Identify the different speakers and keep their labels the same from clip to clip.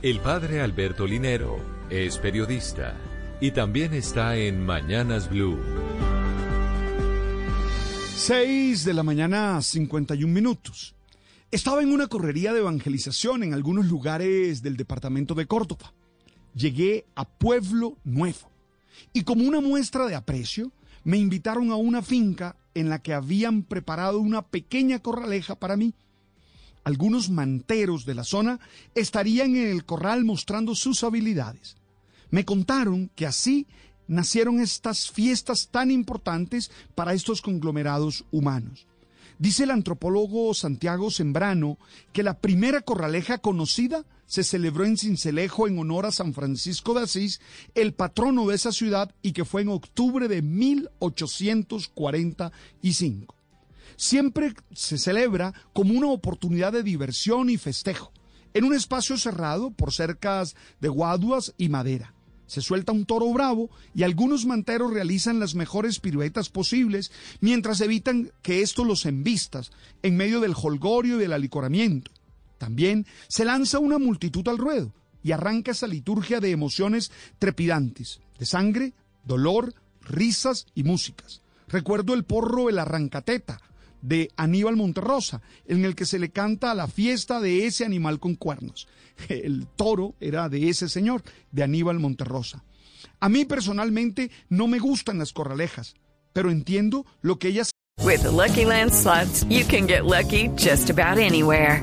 Speaker 1: El padre Alberto Linero es periodista y también está en Mañanas Blue.
Speaker 2: 6 de la mañana, 51 minutos. Estaba en una correría de evangelización en algunos lugares del departamento de Córdoba. Llegué a Pueblo Nuevo y como una muestra de aprecio, me invitaron a una finca en la que habían preparado una pequeña corraleja para mí. Algunos manteros de la zona estarían en el corral mostrando sus habilidades. Me contaron que así nacieron estas fiestas tan importantes para estos conglomerados humanos. Dice el antropólogo Santiago Sembrano que la primera corraleja conocida se celebró en Cincelejo en honor a San Francisco de Asís, el patrono de esa ciudad, y que fue en octubre de 1845. Siempre se celebra como una oportunidad de diversión y festejo, en un espacio cerrado por cercas de guaduas y madera. Se suelta un toro bravo y algunos manteros realizan las mejores piruetas posibles mientras evitan que esto los embistas en medio del holgorio y del alicoramiento. También se lanza una multitud al ruedo y arranca esa liturgia de emociones trepidantes, de sangre, dolor, risas y músicas. Recuerdo el porro El Arrancateta de Aníbal Monterrosa, en el que se le canta la fiesta de ese animal con cuernos. El toro era de ese señor, de Aníbal Monterrosa. A mí personalmente no me gustan las corralejas, pero entiendo lo que ellas.
Speaker 3: With Lucky Land you can get lucky just about anywhere.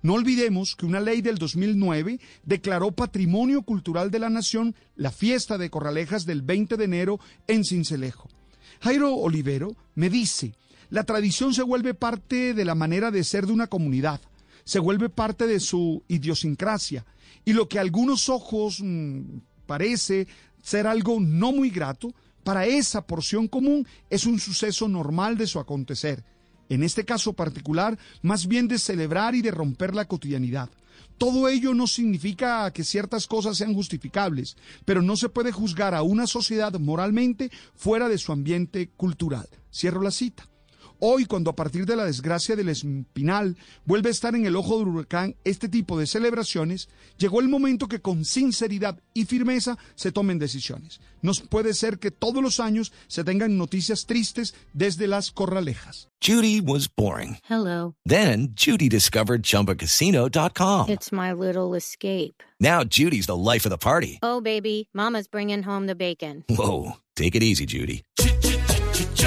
Speaker 2: No olvidemos que una ley del 2009 declaró Patrimonio Cultural de la Nación la fiesta de Corralejas del 20 de enero en Cincelejo. Jairo Olivero me dice, la tradición se vuelve parte de la manera de ser de una comunidad, se vuelve parte de su idiosincrasia, y lo que a algunos ojos mm, parece ser algo no muy grato, para esa porción común es un suceso normal de su acontecer en este caso particular, más bien de celebrar y de romper la cotidianidad. Todo ello no significa que ciertas cosas sean justificables, pero no se puede juzgar a una sociedad moralmente fuera de su ambiente cultural. Cierro la cita. Hoy, cuando a partir de la desgracia del Espinal vuelve a estar en el ojo del huracán este tipo de celebraciones, llegó el momento que con sinceridad y firmeza se tomen decisiones. No puede ser que todos los años se tengan noticias tristes desde las corralejas.
Speaker 4: Judy was boring.
Speaker 5: Hello.
Speaker 4: Then Judy discovered ChumbaCasino.com.
Speaker 5: It's my little escape.
Speaker 4: Now Judy's the life of the party.
Speaker 5: Oh, baby, Mama's bringing home the bacon.
Speaker 4: Whoa, take it easy, Judy.